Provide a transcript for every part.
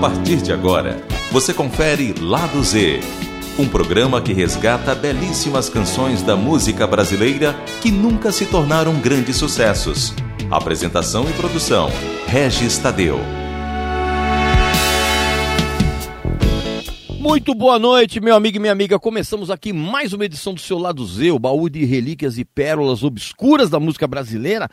partir de agora, você confere Lado Z, um programa que resgata belíssimas canções da música brasileira que nunca se tornaram grandes sucessos. Apresentação e produção: Regis Tadeu. Muito boa noite, meu amigo e minha amiga. Começamos aqui mais uma edição do seu Lado Z, o baú de relíquias e pérolas obscuras da música brasileira.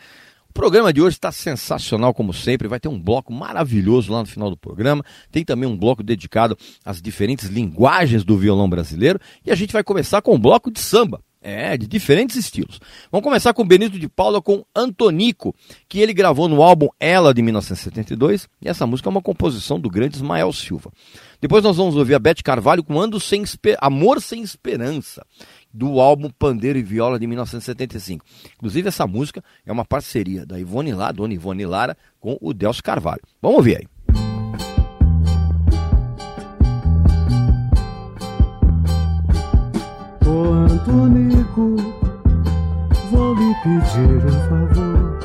O programa de hoje está sensacional, como sempre. Vai ter um bloco maravilhoso lá no final do programa. Tem também um bloco dedicado às diferentes linguagens do violão brasileiro. E a gente vai começar com um bloco de samba. É, de diferentes estilos. Vamos começar com Benito de Paula com Antonico, que ele gravou no álbum Ela de 1972, e essa música é uma composição do grande Ismael Silva. Depois nós vamos ouvir a Beth Carvalho com Ando sem Amor Sem Esperança, do álbum Pandeiro e Viola de 1975. Inclusive, essa música é uma parceria da Ivone Lara, dona Ivone Lara, com o Delcio Carvalho. Vamos ouvir aí. Ô Antonico, vou lhe pedir um favor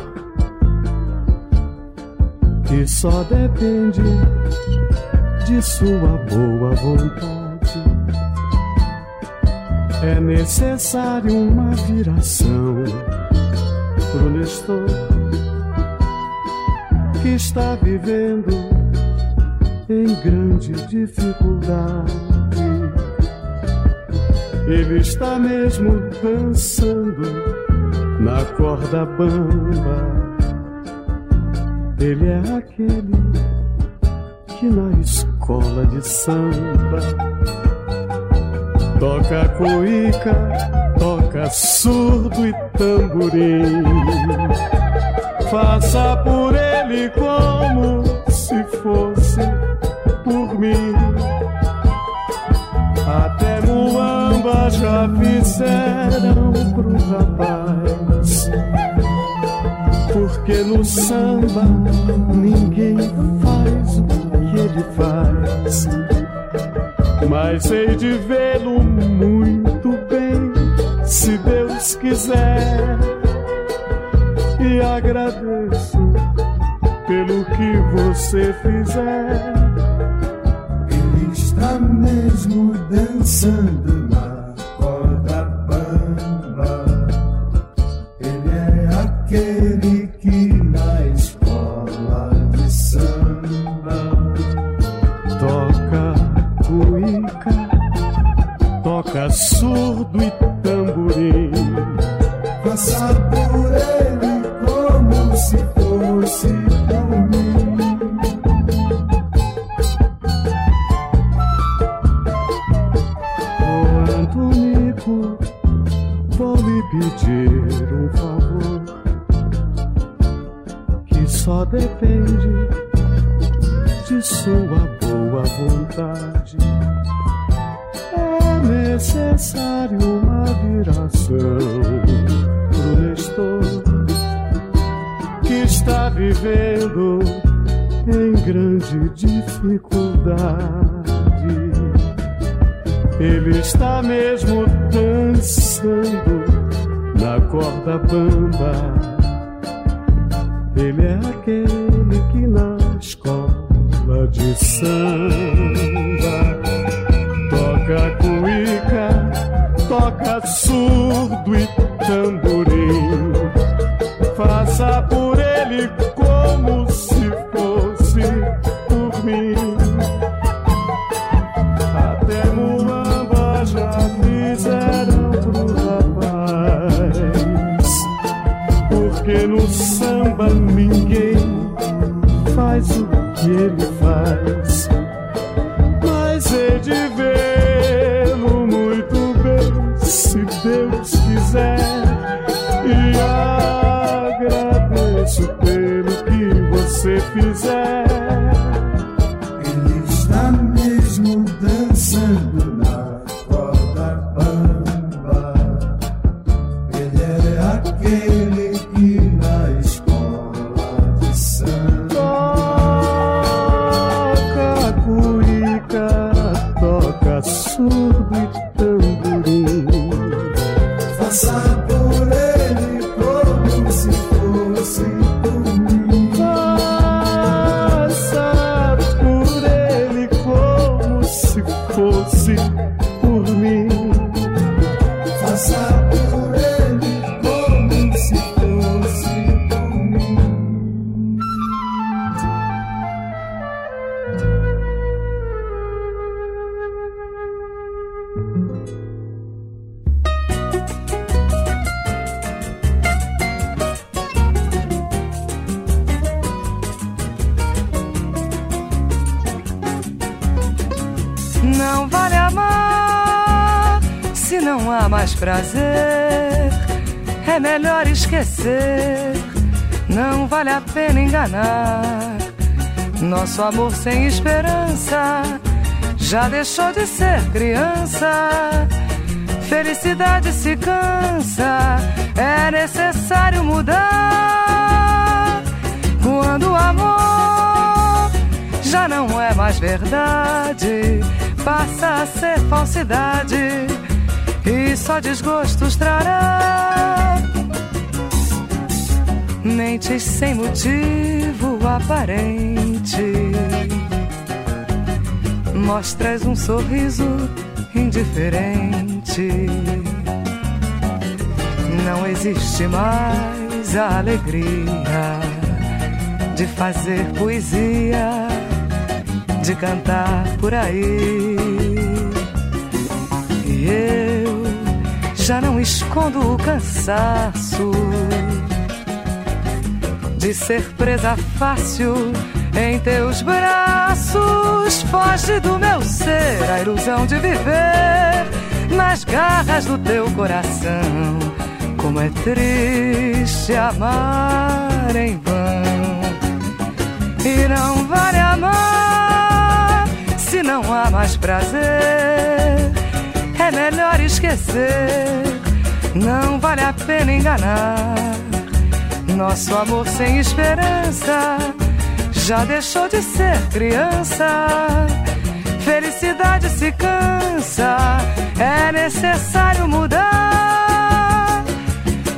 que só depende de sua boa vontade. É necessário uma viração pro Nestor que está vivendo em grande dificuldade. Ele está mesmo dançando na corda bamba. Ele é aquele que na escola de samba toca cuíca, toca surdo e tamborim. Faça por ele como se fosse por mim. Até Muamba já fizeram pro rapaz. Porque no samba ninguém faz o que ele faz. Mas hei de vê-lo muito bem, se Deus quiser. E agradeço pelo que você fizer. Ele está mesmo dançando corda bamba. Ele é aquele que na escola de samba toca cuíca, toca surdo e você não vale amar se não há mais prazer. É melhor esquecer, não vale a pena enganar. Nosso amor sem esperança já deixou de ser criança. Felicidade se cansa, é necessário mudar. Quando o amor já não é mais verdade passa a ser falsidade e só desgostos trará. Mentes sem motivo aparente. Mostras um sorriso indiferente. Não existe mais a alegria de fazer poesia, de cantar por aí. E eu já não escondo o cansaço de ser presa fácil em teus braços. Foge do meu ser a ilusão de viver nas garras do teu coração. Como é triste amar em vão. E não vale amar não há mais prazer. É melhor esquecer. Não vale a pena enganar. Nosso amor sem esperança já deixou de ser criança. Felicidade se cansa, é necessário mudar.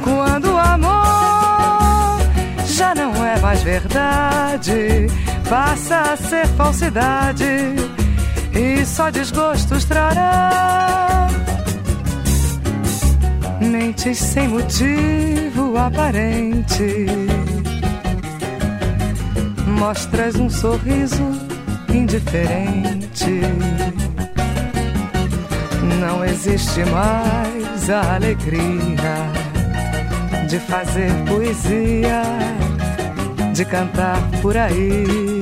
Quando o amor já não é mais verdade, passa a ser falsidade e só desgostos trará. Mentes sem motivo aparente mostras um sorriso indiferente. Não existe mais a alegria de fazer poesia, de cantar por aí.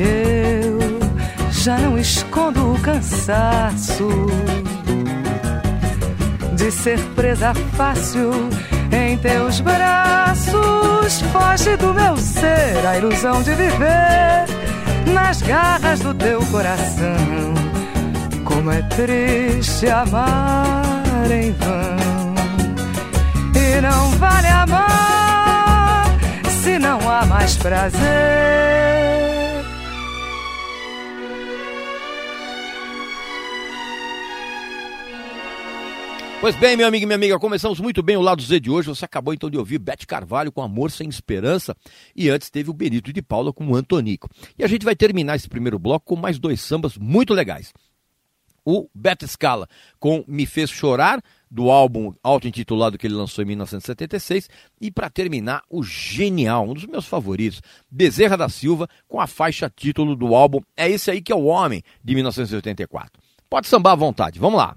Eu já não escondo o cansaço de ser presa fácil em teus braços. Foge do meu ser a ilusão de viver nas garras do teu coração. Como é triste amar em vão. E não vale amar se não há mais prazer. Pois bem, meu amigo e minha amiga, começamos muito bem o lado Z de hoje. Você acabou então de ouvir Bete Carvalho com Amor Sem Esperança e antes teve o Benito de Paula com o Antonico. E a gente vai terminar esse primeiro bloco com mais dois sambas muito legais. O Beto Scala com Me Fez Chorar, do álbum auto-intitulado que ele lançou em 1976. E para terminar, o genial, um dos meus favoritos, Bezerra da Silva, com a faixa título do álbum É Esse Aí Que É o Homem, de 1984. Pode sambar à vontade, vamos lá.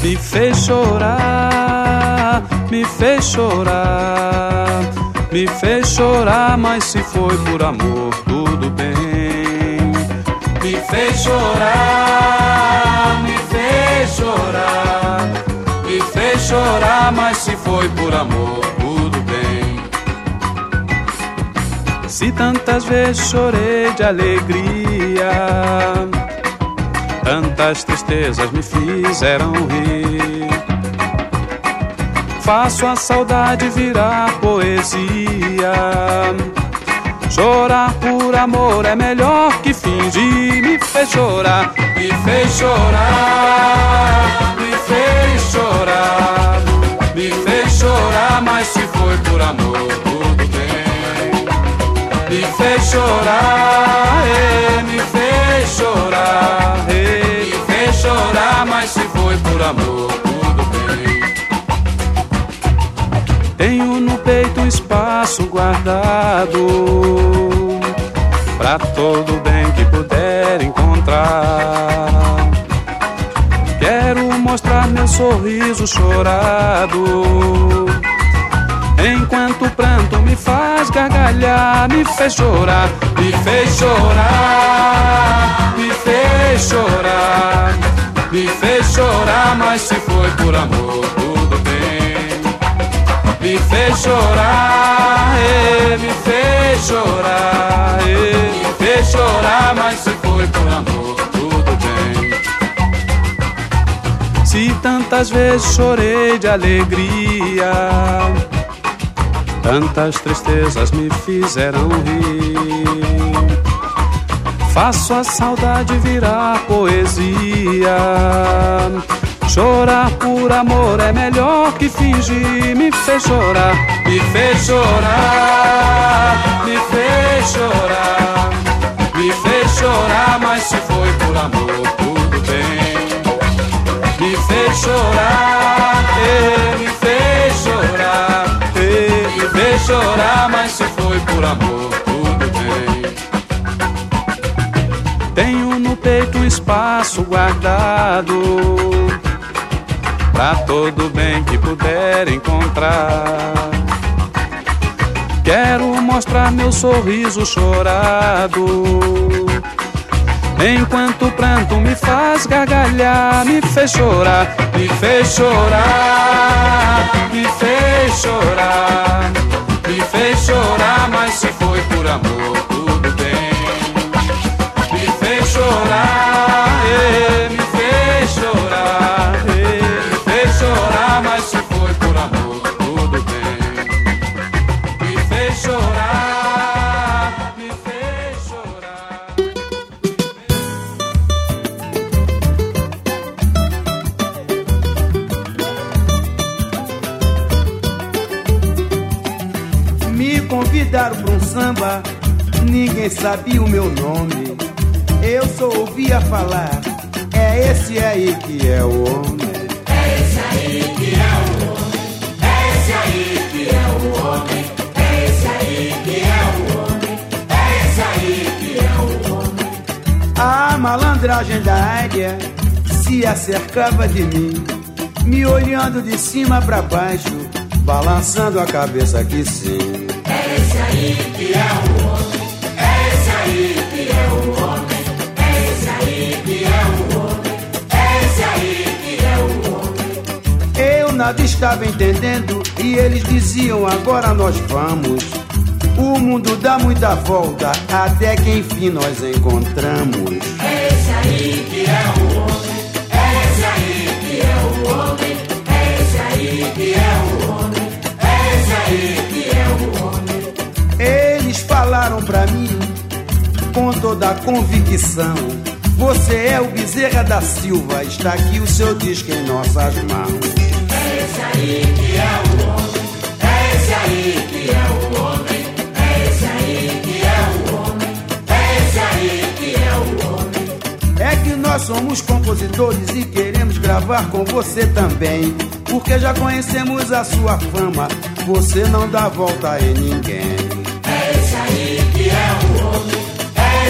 Me fez chorar, me fez chorar, me fez chorar, mas se foi por amor, tudo bem. Me fez chorar, me fez chorar, me fez chorar, mas se foi por amor, tudo bem. Se tantas vezes chorei de alegria Tantas tristezas me fizeram rir. Faço a saudade virar poesia. Chorar por amor é melhor que fingir. Me fez chorar, me fez chorar, me fez chorar, me fez chorar, mas se foi por amor, tudo bem. Me fez chorar, é, me fez chorar, é chorar, mas se foi por amor, tudo bem. Tenho no peito espaço guardado pra todo bem que puder encontrar. Quero mostrar meu sorriso chorado Enquanto o pranto me faz gargalhar, me fez chorar, me fez chorar, me fez chorar, me fez chorar, mas se foi por amor, tudo bem. Me fez chorar, eh, me fez chorar, eh, me fez chorar, mas se foi por amor, tudo bem. Se tantas vezes chorei de alegria, tantas tristezas me fizeram rir. Faço a saudade virar poesia. Chorar por amor é melhor que fingir. Me fez chorar, me fez chorar, me fez chorar, me fez chorar, mas se foi por amor, tudo bem. Me fez chorar, eh, chorar, mas se foi por amor, tudo bem. Tenho no peito um espaço guardado pra todo bem que puder encontrar. Quero mostrar meu sorriso chorado. Enquanto o pranto me faz gargalhar, me fez chorar, me fez chorar, me fez chorar, me fez chorar, mas se foi por amor, tudo bem. Me fez chorar, samba, ninguém sabia o meu nome. Eu só ouvia falar, é esse aí que é o homem. A malandragem da área se acercava de mim, me olhando de cima pra baixo, balançando a cabeça que sim. Eu nada estava entendendo e eles diziam agora nós vamos. O mundo dá muita volta até que enfim nós encontramos. Eles falaram pra mim com toda a convicção. Você é o Bezerra da Silva, está aqui o seu disco em nossas mãos. É que nós somos compositores e queremos gravar com você também. Porque já conhecemos a sua fama, você não dá volta em ninguém.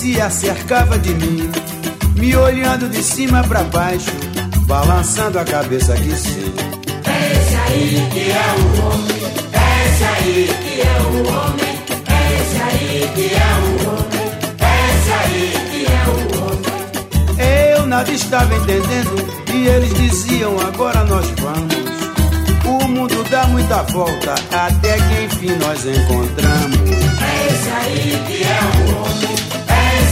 se acercava de mim, me olhando de cima pra baixo, balançando a cabeça que sim. Eu nada estava entendendo e eles diziam agora nós vamos. O mundo dá muita volta até que enfim nós encontramos. Eles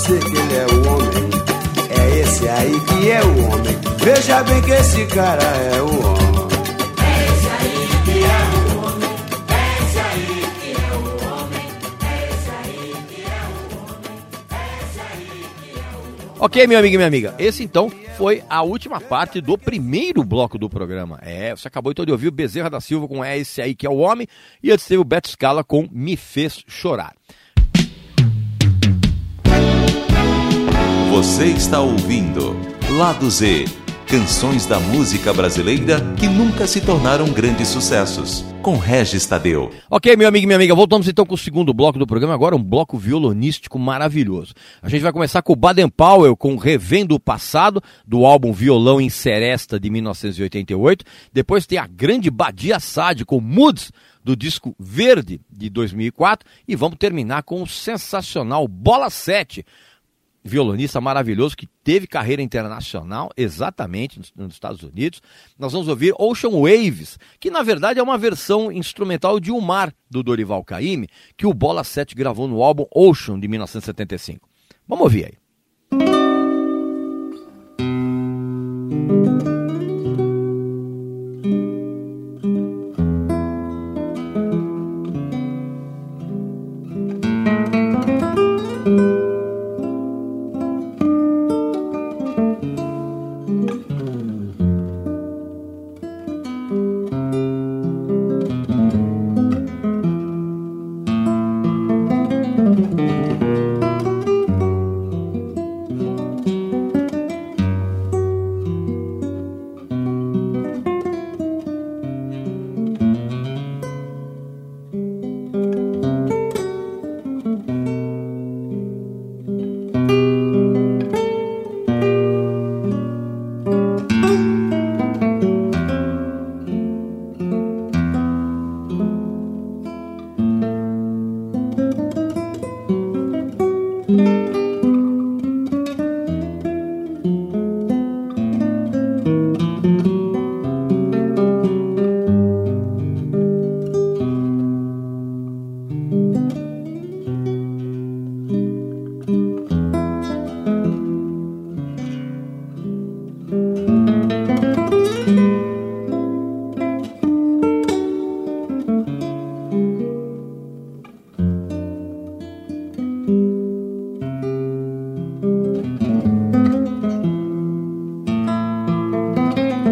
você que ele é o homem. É esse aí que é o homem. Veja bem que esse cara é o homem. É esse aí que é o homem. É esse aí que é o homem. É esse aí que é o homem. É esse aí que é o homem. Ok, meu amigo e minha amiga. Esse então foi a última parte do primeiro bloco do programa. É, você acabou então de ouvir o Bezerra da Silva com É esse aí que é o homem. E antes teve o Beto Scala com Me Fez Chorar. Você está ouvindo Lado Z Canções da música brasileira que nunca se tornaram grandes sucessos. Com Regis Tadeu. Ok, meu amigo e minha amiga, voltamos então com o segundo bloco do programa, agora um bloco violonístico maravilhoso. A gente vai começar com o Baden Powell, com Revendo o Passado, do álbum Violão em Seresta, de 1988. Depois tem a grande Badia Sade, com Moods, do disco Verde, de 2004. E vamos terminar com o sensacional Bola 7, violonista maravilhoso que teve carreira internacional exatamente nos, Estados Unidos. Nós vamos ouvir Ocean Waves, que na verdade é uma versão instrumental de O Mar do Dorival Caymmi, que o Bola 7 gravou no álbum Ocean de 1975. Vamos ouvir aí.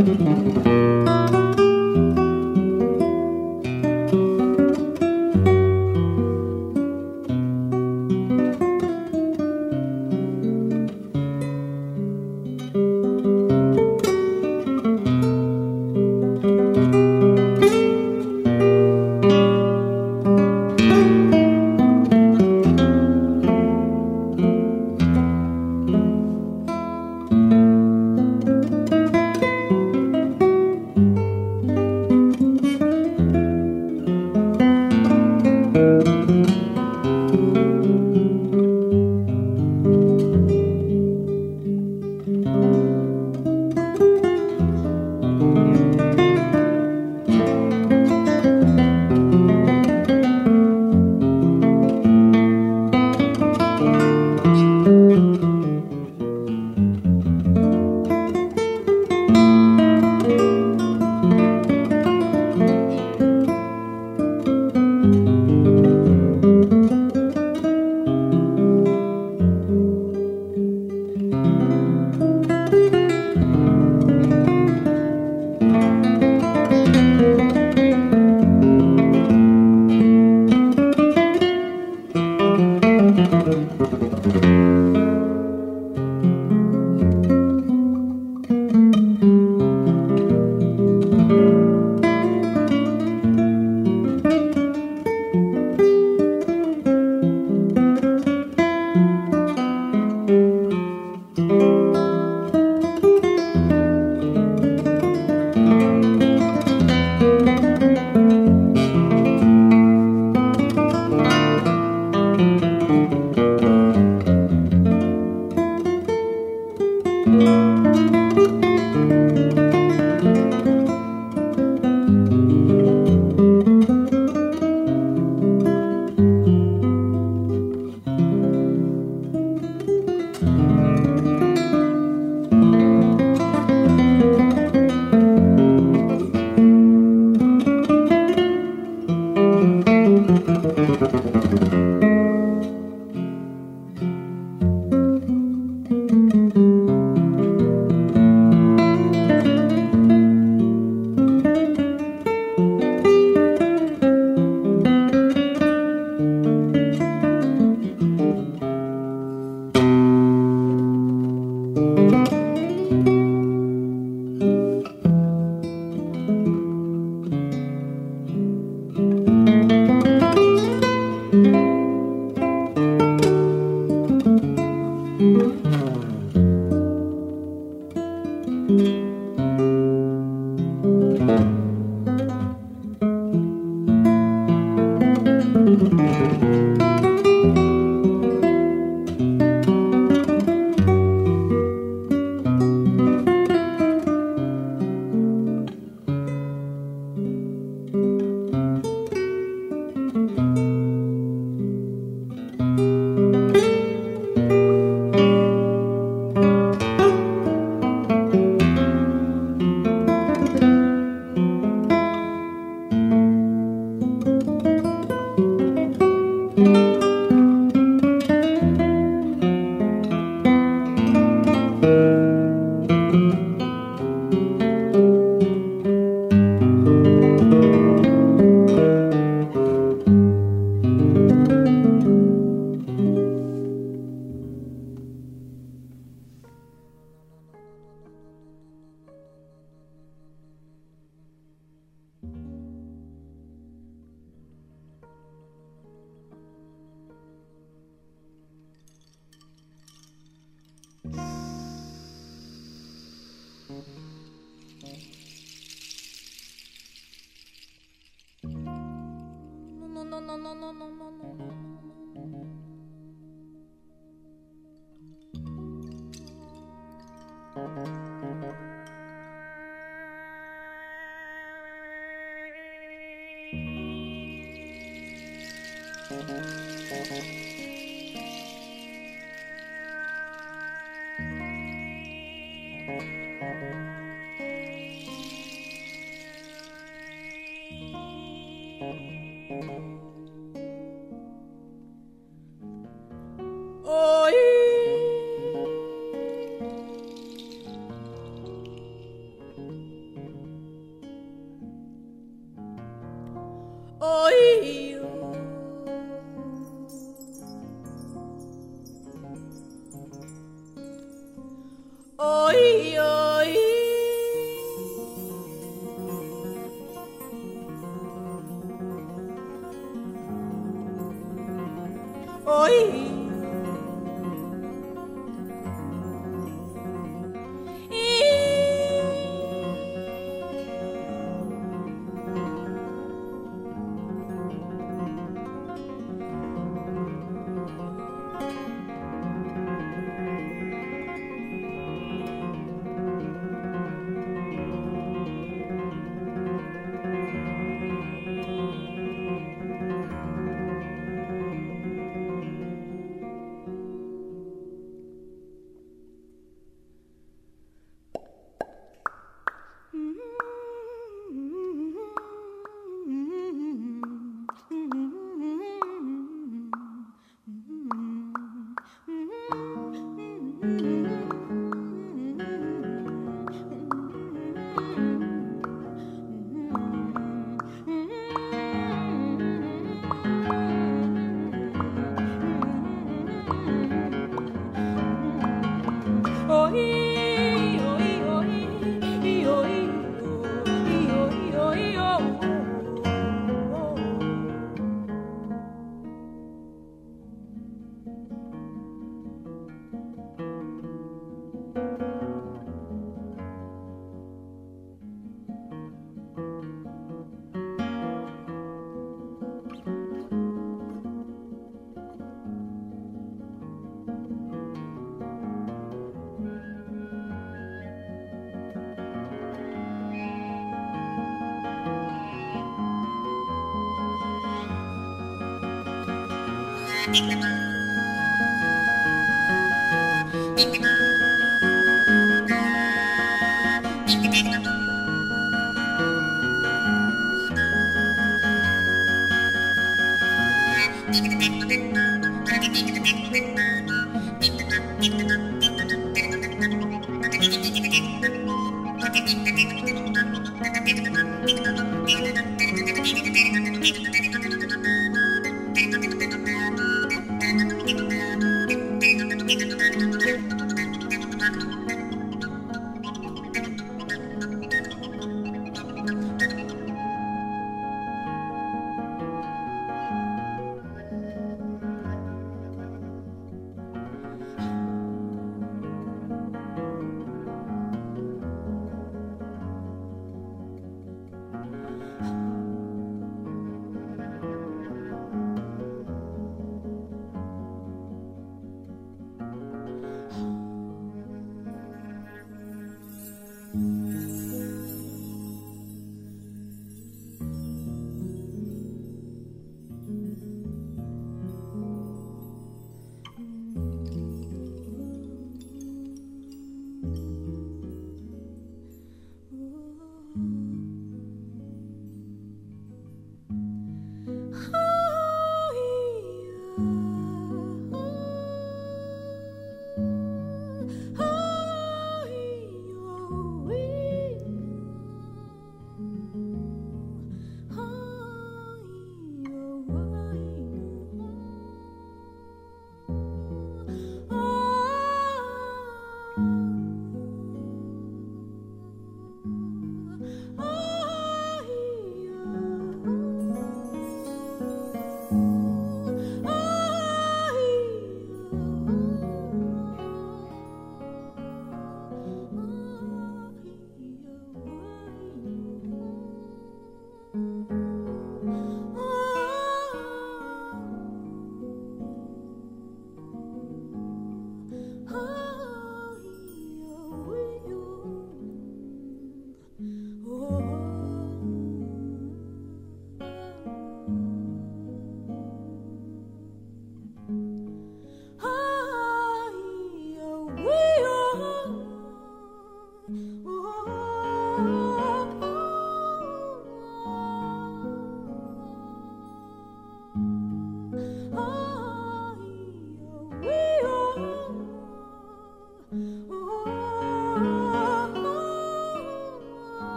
Música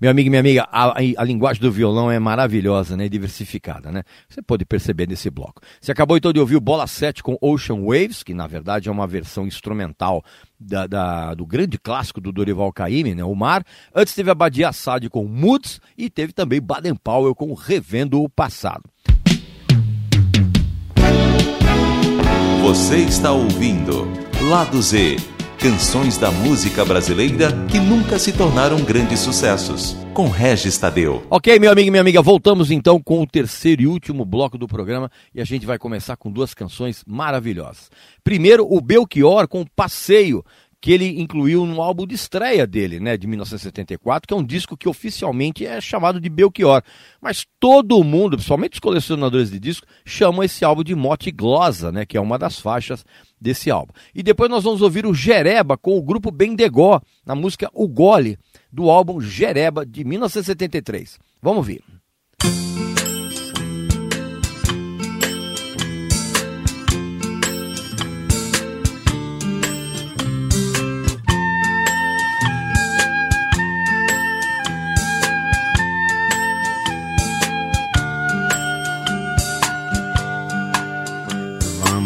Meu amigo e minha amiga, a, a, linguagem do violão é maravilhosa, né? Diversificada, né? Você pode perceber nesse bloco. Você acabou então de ouvir o Bola 7 com Ocean Waves, que na verdade é uma versão instrumental da, da, do grande clássico do Dorival Caymmi, né? O Mar. Antes teve a Badia Assad com Moods e teve também Baden Powell com Revendo o Passado. Você está ouvindo Lado Z Canções da música brasileira que nunca se tornaram grandes sucessos, com Regis Tadeu. Ok, meu amigo e minha amiga, voltamos então com o terceiro e último bloco do programa e a gente vai começar com duas canções maravilhosas. Primeiro, o Belchior com Passeio, que ele incluiu no álbum de estreia dele, né, de 1974, que é um disco que oficialmente é chamado de Belchior. Mas todo mundo, principalmente os colecionadores de disco, chamam esse álbum de Mote Glosa, né, que é uma das faixas desse álbum. E depois nós vamos ouvir o Jereba com o grupo Bendegó, na música O Gole, do álbum Jereba de 1973. Vamos ver.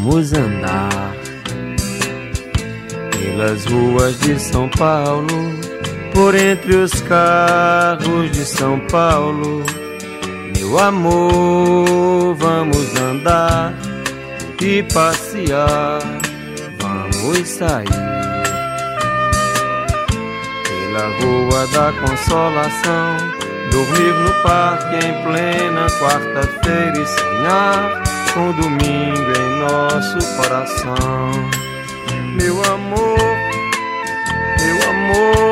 Vamos andar pelas ruas de São Paulo, por entre os carros de São Paulo. Meu amor, vamos andar e passear, vamos sair pela rua da Consolação, dormir no parque em plena quarta-feira e sonhar com domingo em nosso coração. Meu amor, meu amor,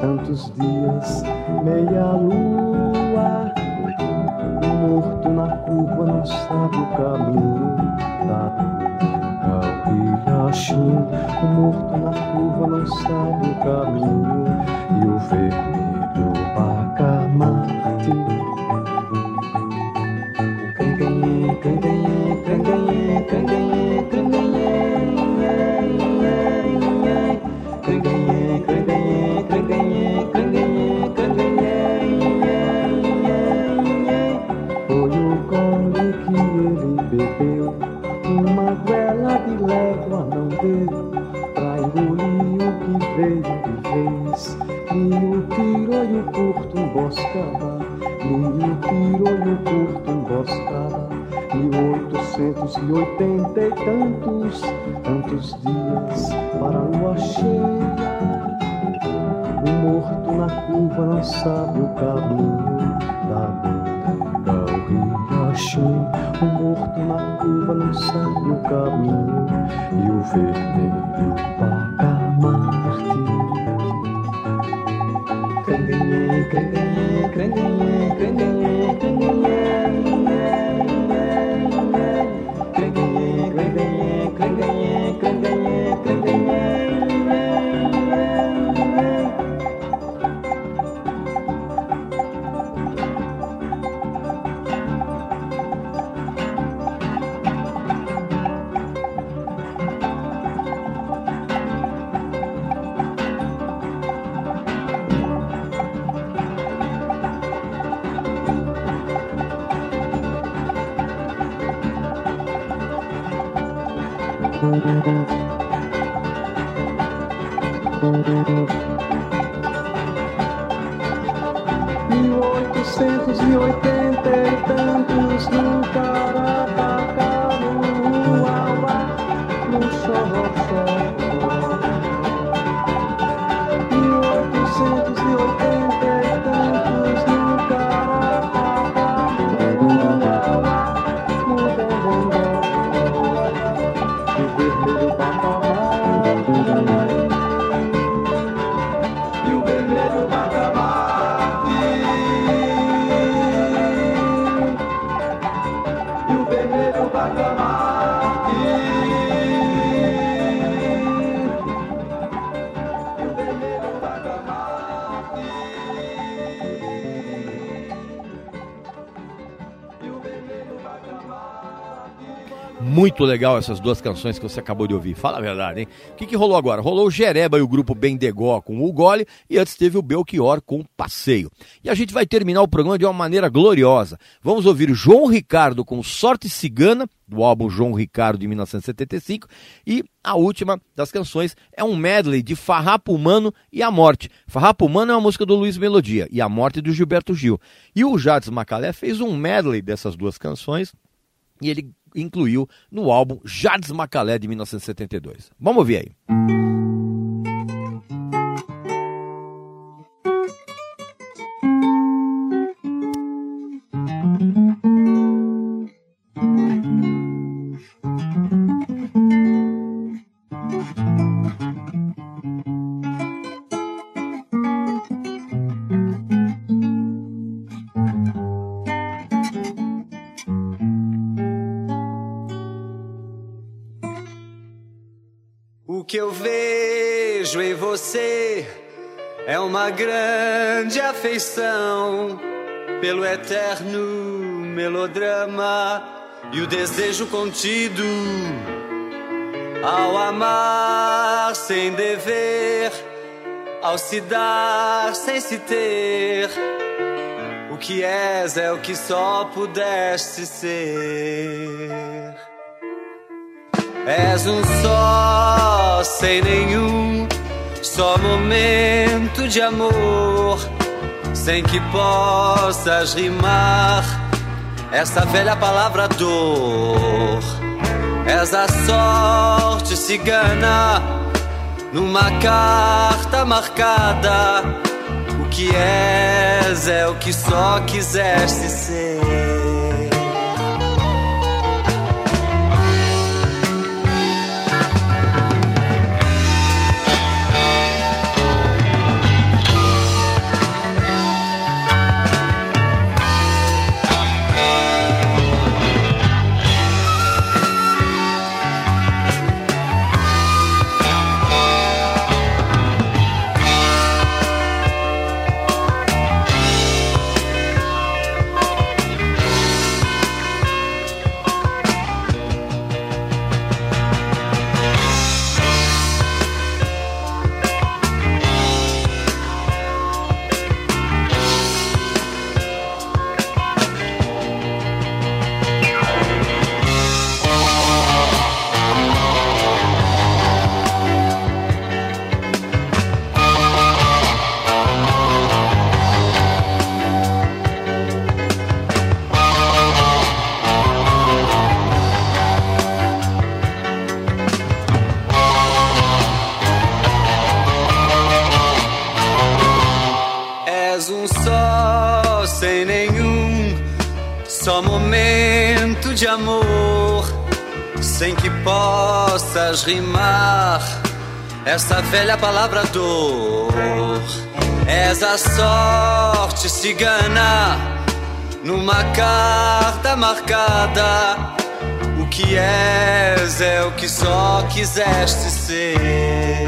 tantos, dias, meia lua. Morto na curva não sabe o caminho da o morto na curva não sabe o caminho e o vermelho Mil oitocentos e oitenta e tantos no Carapacá, Muito legal essas duas canções que você acabou de ouvir. Fala a verdade, hein? O que, que rolou agora? Rolou o Jereba e o grupo Bendegó com o Gole e antes teve o Belchior com o Passeio. E a gente vai terminar o programa de uma maneira gloriosa. Vamos ouvir João Ricardo com Sorte Cigana, do álbum João Ricardo de 1975. E a última das canções é um medley de Farrapo Humano e A Morte. Farrapo Humano é uma música do Luiz Melodia e A Morte do Gilberto Gil. E o Jades Macalé fez um medley dessas duas canções e ele incluiu no álbum Jades Macalé de 1972. Vamos ouvir aí. O você é uma grande afeição pelo eterno melodrama e o desejo contido ao amar sem dever, ao se dar sem se ter. O que és é o que só pudeste ser. És um só, sem nenhum, só momento de amor, sem que possas rimar essa velha palavra dor. És a sorte cigana numa carta marcada. O que és é o que só quiseste ser. Rimar essa velha palavra dor. És a sorte cigana numa carta marcada. O que és é o que só quiseste ser.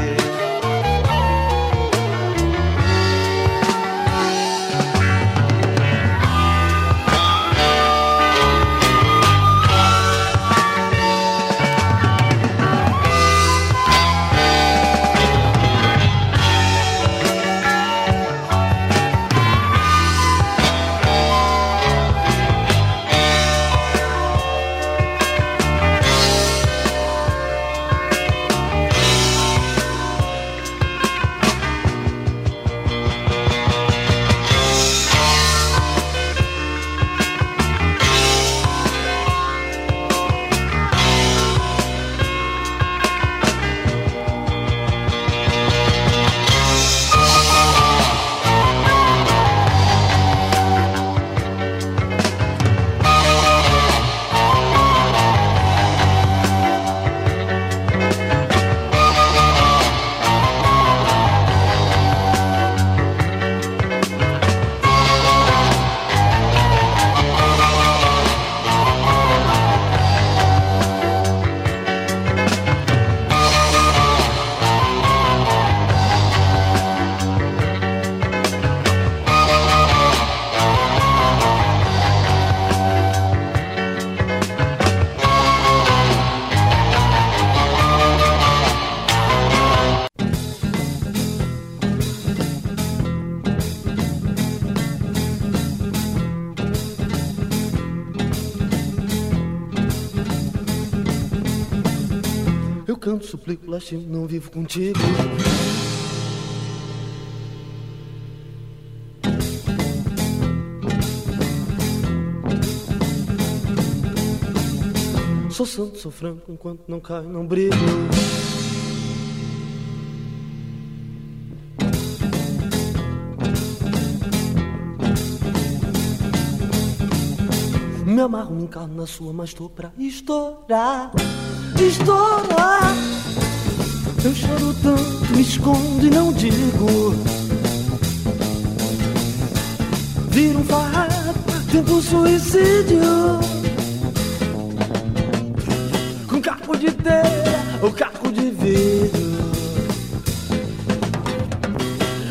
Suplico, lastimo, não vivo contigo. Sou santo, sou franco, enquanto não caio, não brigo. Me amarro, me encarno na sua, mas tô pra estourar, estourar. Eu choro tanto, me escondo e não digo. Vira um farrapo, tento suicídio. Com caco de telha ou caco de vidro.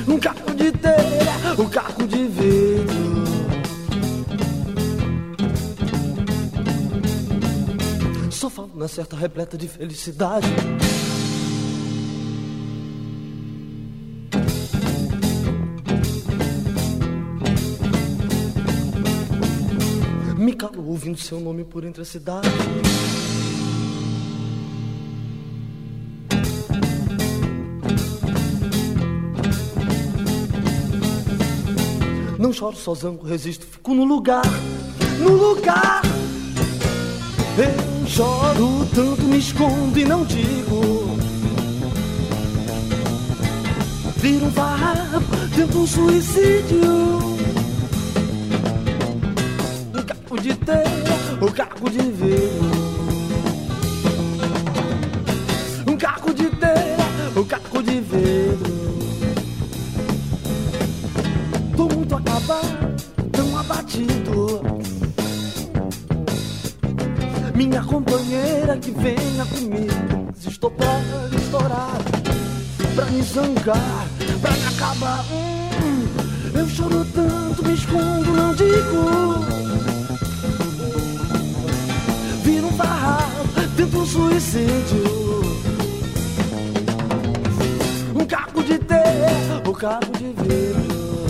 Um caco de telha ou caco de vidro. Só falo na certa repleta de felicidade. Ouvindo seu nome por entre a cidade. Não choro só zango, resisto, fico no lugar, no lugar. Eu choro tanto, me escondo e não digo. vira um farrapo dentro do suicídio. De telha, um caco de vidro. Um caco de telha, um caco de vidro. Tô muito acabado, tão abatido. Minha companheira que venha comigo. Estou pra estourar, pra me zangar, pra me acabar. Hum, eu choro tanto, me escondo, não digo. Tento um suicídio. Um caco de terra, um caco de vidro.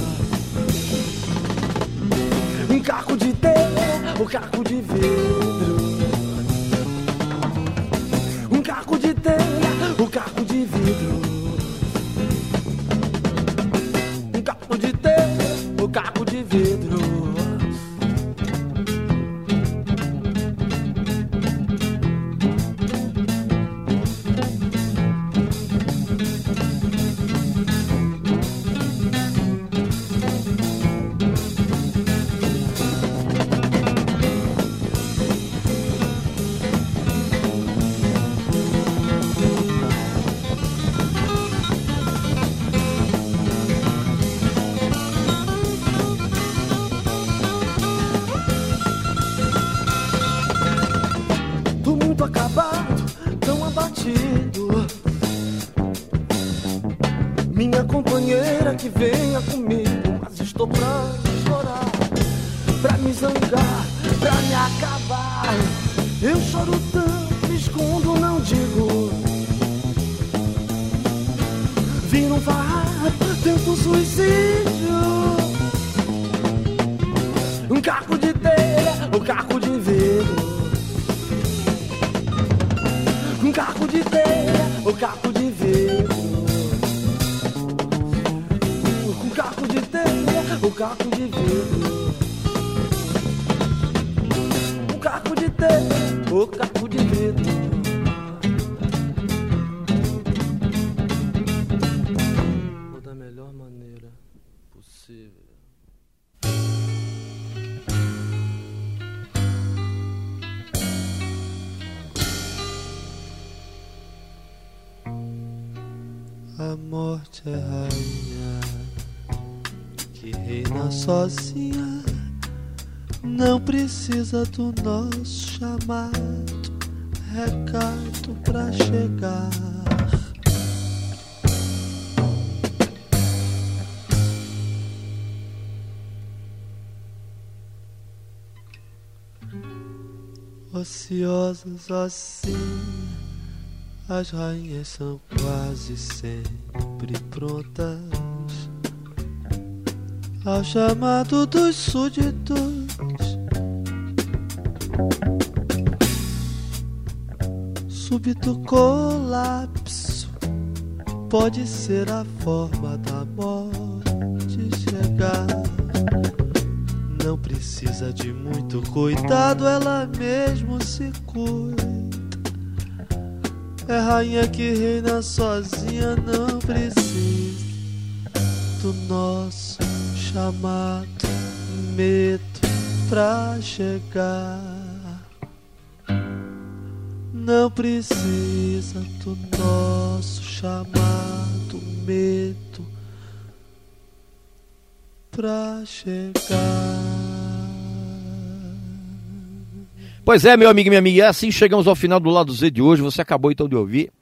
Um caco de terra, um caco de vidro. Que venha comigo, do nosso chamado, recado pra chegar. Ociosas assim, as rainhas são quase sempre prontas ao chamado dos súditos. Súbito colapso pode ser a forma da morte chegar. Não precisa de muito cuidado, ela mesmo se cuida. É rainha que reina sozinha, não precisa do nosso chamado medo pra chegar. Não precisa do nosso chamado medo pra chegar. Pois é, meu amigo e minha amiga, e assim chegamos ao final do lado Z de hoje. Você acabou então de ouvir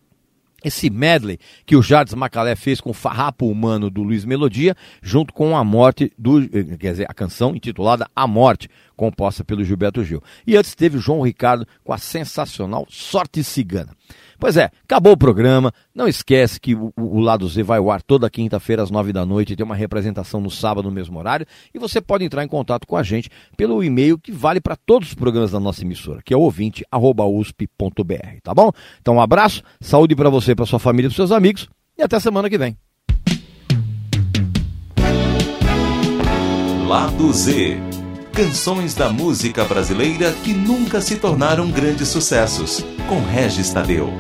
esse medley que o Jardim Macalé fez com o Farrapo Humano do Luiz Melodia, junto com a morte do, eh, quer dizer, a canção intitulada A Morte, composta pelo Gilberto Gil. E antes teve o João Ricardo com a sensacional Sorte Cigana. Pois é, acabou o programa. Não esquece que o, o Lado Z vai ao ar toda quinta-feira às nove da noite. Tem uma representação no sábado no mesmo horário. E você pode entrar em contato com a gente pelo e-mail que vale para todos os programas da nossa emissora, que é ouvinte@usp.br, tá bom? Então um abraço, saúde para você, para sua família, para seus amigos e até semana que vem. Lado Z. Canções da música brasileira que nunca se tornaram grandes sucessos. Com Regis Tadeu.